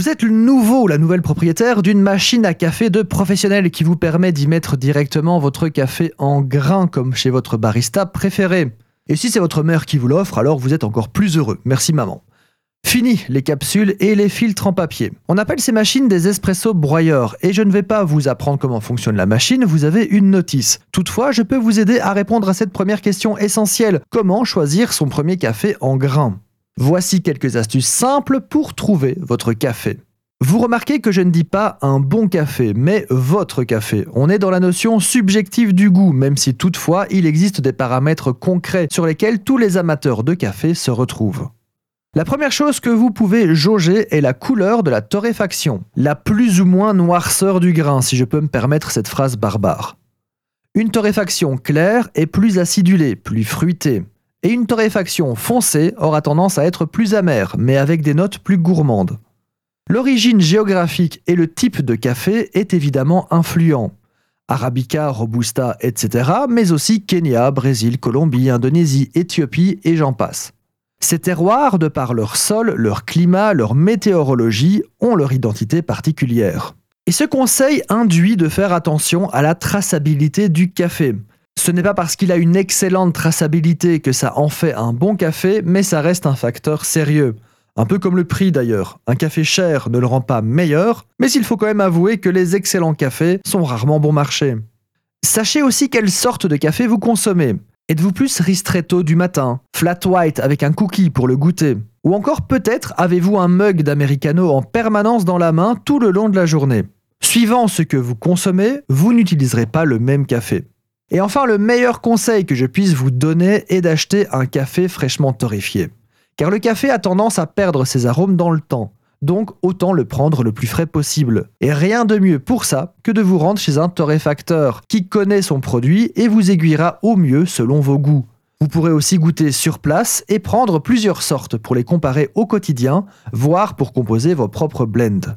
Vous êtes le nouveau ou la nouvelle propriétaire d'une machine à café de professionnel qui vous permet d'y mettre directement votre café en grain comme chez votre barista préféré. Et si c'est votre mère qui vous l'offre, alors vous êtes encore plus heureux. Merci maman. Fini les capsules et les filtres en papier. On appelle ces machines des espresso broyeurs et je ne vais pas vous apprendre comment fonctionne la machine, vous avez une notice. Toutefois, je peux vous aider à répondre à cette première question essentielle. Comment choisir son premier café en grain? Voici quelques astuces simples pour trouver votre café. Vous remarquez que je ne dis pas un bon café, mais votre café. On est dans la notion subjective du goût, même si toutefois il existe des paramètres concrets sur lesquels tous les amateurs de café se retrouvent. La première chose que vous pouvez jauger est la couleur de la torréfaction, la plus ou moins noirceur du grain, si je peux me permettre cette phrase barbare. Une torréfaction claire est plus acidulée, plus fruitée et une torréfaction foncée aura tendance à être plus amère, mais avec des notes plus gourmandes. L'origine géographique et le type de café est évidemment influent. Arabica, Robusta, etc., mais aussi Kenya, Brésil, Colombie, Indonésie, Éthiopie et j'en passe. Ces terroirs, de par leur sol, leur climat, leur météorologie, ont leur identité particulière. Et ce conseil induit de faire attention à la traçabilité du café. Ce n'est pas parce qu'il a une excellente traçabilité que ça en fait un bon café, mais ça reste un facteur sérieux. Un peu comme le prix d'ailleurs. Un café cher ne le rend pas meilleur, mais il faut quand même avouer que les excellents cafés sont rarement bon marché. Sachez aussi quelle sorte de café vous consommez. Êtes-vous plus ristretto du matin, flat white avec un cookie pour le goûter? Ou encore peut-être avez-vous un mug d'americano en permanence dans la main tout le long de la journée? Suivant ce que vous consommez, vous n'utiliserez pas le même café. Et enfin, le meilleur conseil que je puisse vous donner est d'acheter un café fraîchement torréfié. Car le café a tendance à perdre ses arômes dans le temps. Donc autant le prendre le plus frais possible. Et rien de mieux pour ça que de vous rendre chez un torréfacteur qui connaît son produit et vous aiguillera au mieux selon vos goûts. Vous pourrez aussi goûter sur place et prendre plusieurs sortes pour les comparer au quotidien, voire pour composer vos propres blends.